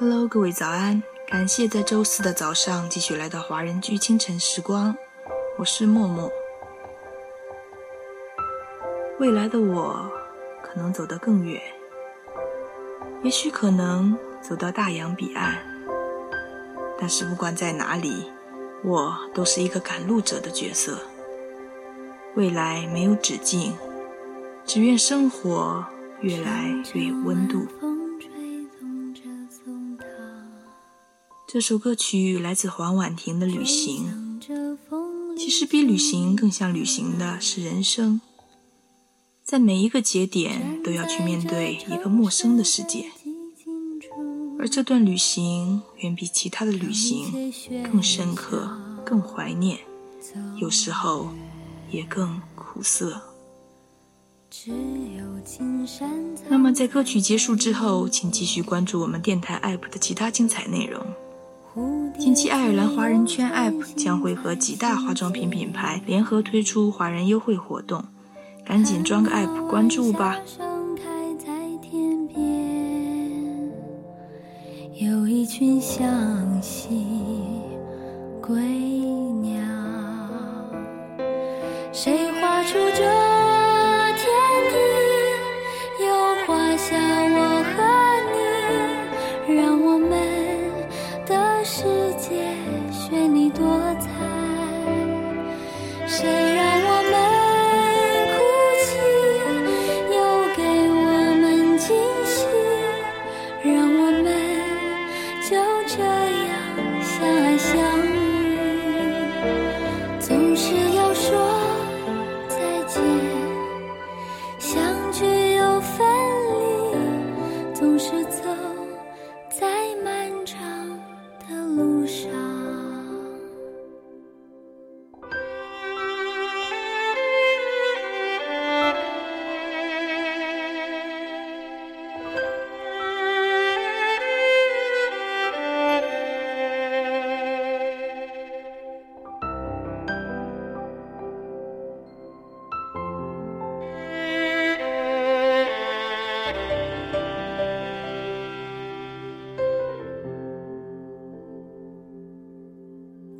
Hello，各位早安！感谢在周四的早上继续来到华人居清晨时光，我是默默。未来的我可能走得更远，也许可能走到大洋彼岸。但是不管在哪里，我都是一个赶路者的角色。未来没有止境，只愿生活越来越有温度。这首歌曲来自黄婉婷的《旅行》。其实比旅行更像旅行的是人生，在每一个节点都要去面对一个陌生的世界，而这段旅行远比其他的旅行更深刻、更怀念，有时候也更苦涩。那么在歌曲结束之后，请继续关注我们电台 APP 的其他精彩内容。近期，爱尔兰华人圈 App 将会和几大化妆品品牌联合推出华人优惠活动，赶紧装个 App 关注吧。有一群向西归鸟，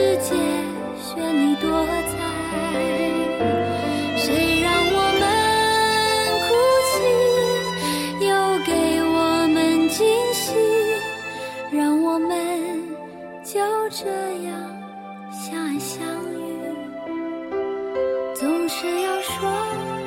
世界绚丽多彩，谁让我们哭泣，又给我们惊喜，让我们就这样相爱相遇，总是要说。